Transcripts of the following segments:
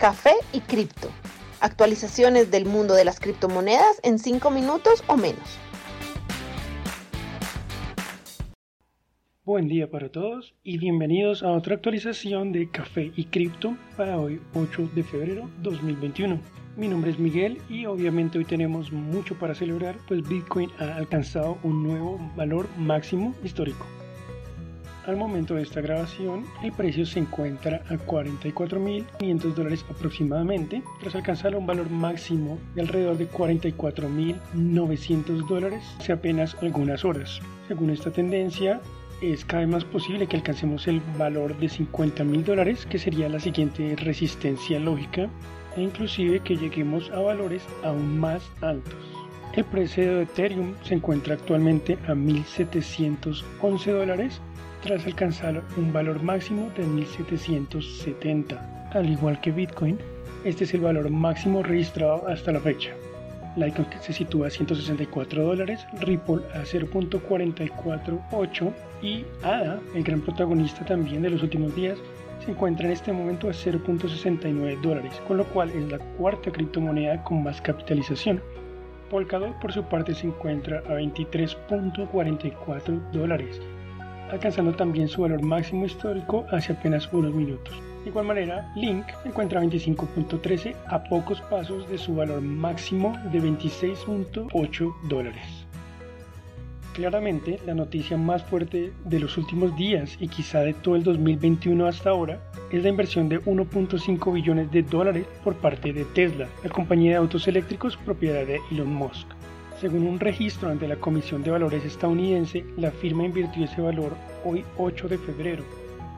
Café y Cripto. Actualizaciones del mundo de las criptomonedas en 5 minutos o menos. Buen día para todos y bienvenidos a otra actualización de Café y Cripto para hoy 8 de febrero 2021. Mi nombre es Miguel y obviamente hoy tenemos mucho para celebrar pues Bitcoin ha alcanzado un nuevo valor máximo histórico. Al momento de esta grabación, el precio se encuentra a 44.500 dólares aproximadamente, tras alcanzar un valor máximo de alrededor de 44.900 dólares hace apenas algunas horas. Según esta tendencia, es cada vez más posible que alcancemos el valor de 50.000 dólares, que sería la siguiente resistencia lógica, e inclusive que lleguemos a valores aún más altos. El precio de Ethereum se encuentra actualmente a 1.711 dólares tras alcanzar un valor máximo de 1770. Al igual que Bitcoin, este es el valor máximo registrado hasta la fecha. Litecoin se sitúa a 164 dólares, Ripple a 0.448 y ADA, el gran protagonista también de los últimos días, se encuentra en este momento a 0.69 dólares, con lo cual es la cuarta criptomoneda con más capitalización. Polkadot por su parte se encuentra a 23.44 dólares, alcanzando también su valor máximo histórico hace apenas unos minutos. De igual manera, Link encuentra a 25.13 a pocos pasos de su valor máximo de 26.8 dólares. Claramente, la noticia más fuerte de los últimos días y quizá de todo el 2021 hasta ahora es la inversión de 1.5 billones de dólares por parte de Tesla, la compañía de autos eléctricos propiedad de Elon Musk. Según un registro ante la Comisión de Valores estadounidense, la firma invirtió ese valor hoy 8 de febrero,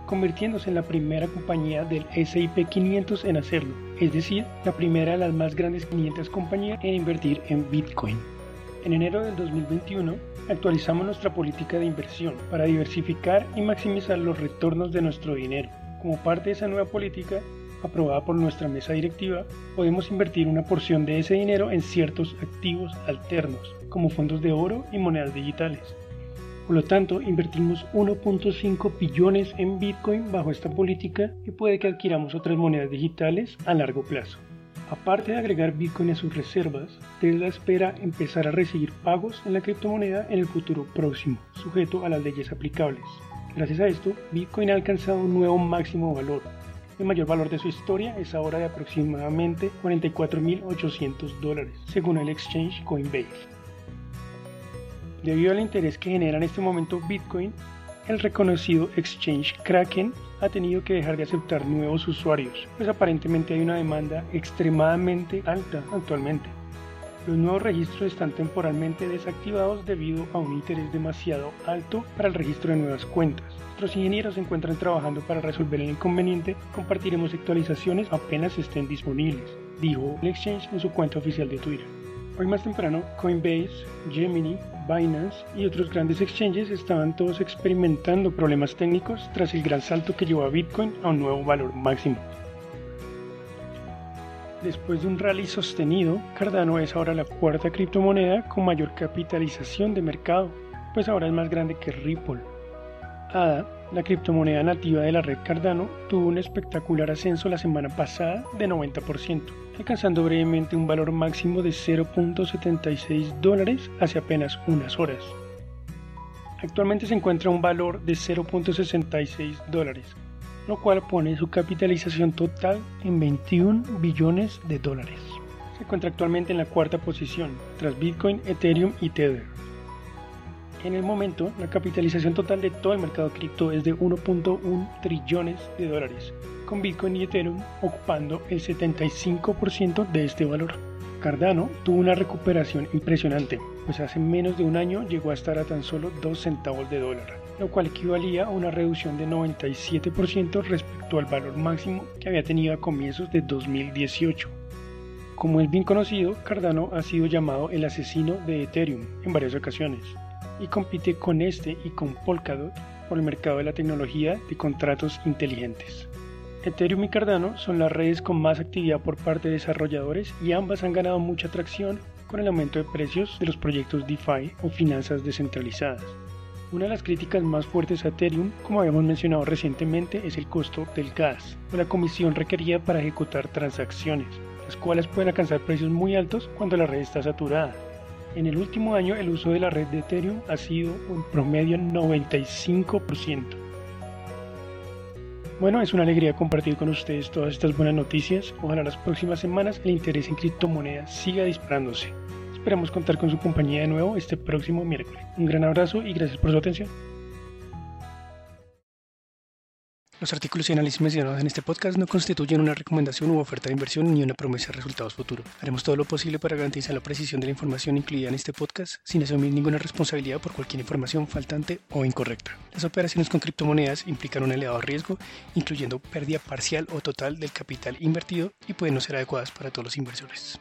convirtiéndose en la primera compañía del SIP 500 en hacerlo, es decir, la primera de las más grandes 500 compañías en invertir en Bitcoin. En enero del 2021, actualizamos nuestra política de inversión para diversificar y maximizar los retornos de nuestro dinero. Como parte de esa nueva política, aprobada por nuestra mesa directiva, podemos invertir una porción de ese dinero en ciertos activos alternos, como fondos de oro y monedas digitales. Por lo tanto, invertimos 1.5 billones en Bitcoin bajo esta política y puede que adquiramos otras monedas digitales a largo plazo. Aparte de agregar Bitcoin a sus reservas, Tesla espera empezar a recibir pagos en la criptomoneda en el futuro próximo, sujeto a las leyes aplicables. Gracias a esto, Bitcoin ha alcanzado un nuevo máximo valor, el mayor valor de su historia es ahora de aproximadamente 44.800 dólares, según el exchange Coinbase. Debido al interés que genera en este momento Bitcoin, el reconocido exchange Kraken ha tenido que dejar de aceptar nuevos usuarios, pues aparentemente hay una demanda extremadamente alta actualmente. Los nuevos registros están temporalmente desactivados debido a un interés demasiado alto para el registro de nuevas cuentas. Nuestros ingenieros se encuentran trabajando para resolver el inconveniente. Compartiremos actualizaciones apenas estén disponibles, dijo el exchange en su cuenta oficial de Twitter. Hoy más temprano, Coinbase, Gemini, Binance y otros grandes exchanges estaban todos experimentando problemas técnicos tras el gran salto que llevó a Bitcoin a un nuevo valor máximo. Después de un rally sostenido, Cardano es ahora la cuarta criptomoneda con mayor capitalización de mercado, pues ahora es más grande que Ripple. ADA, la criptomoneda nativa de la red Cardano, tuvo un espectacular ascenso la semana pasada de 90%, alcanzando brevemente un valor máximo de 0.76 dólares hace apenas unas horas. Actualmente se encuentra un valor de 0.66 dólares, lo cual pone su capitalización total en 21 billones de dólares. Se encuentra actualmente en la cuarta posición, tras Bitcoin, Ethereum y Tether. En el momento, la capitalización total de todo el mercado cripto es de 1.1 trillones de dólares, con Bitcoin y Ethereum ocupando el 75% de este valor. Cardano tuvo una recuperación impresionante, pues hace menos de un año llegó a estar a tan solo 2 centavos de dólar lo cual equivalía a una reducción de 97% respecto al valor máximo que había tenido a comienzos de 2018. Como es bien conocido, Cardano ha sido llamado el asesino de Ethereum en varias ocasiones y compite con este y con Polkadot por el mercado de la tecnología de contratos inteligentes. Ethereum y Cardano son las redes con más actividad por parte de desarrolladores y ambas han ganado mucha atracción con el aumento de precios de los proyectos DeFi o finanzas descentralizadas. Una de las críticas más fuertes a Ethereum, como habíamos mencionado recientemente, es el costo del gas o la comisión requerida para ejecutar transacciones, las cuales pueden alcanzar precios muy altos cuando la red está saturada. En el último año el uso de la red de Ethereum ha sido un promedio 95%. Bueno, es una alegría compartir con ustedes todas estas buenas noticias. Ojalá las próximas semanas el interés en criptomonedas siga disparándose. Esperamos contar con su compañía de nuevo este próximo miércoles. Un gran abrazo y gracias por su atención. Los artículos y análisis mencionados en este podcast no constituyen una recomendación u oferta de inversión ni una promesa de resultados futuros. Haremos todo lo posible para garantizar la precisión de la información incluida en este podcast sin asumir ninguna responsabilidad por cualquier información faltante o incorrecta. Las operaciones con criptomonedas implican un elevado riesgo, incluyendo pérdida parcial o total del capital invertido y pueden no ser adecuadas para todos los inversores.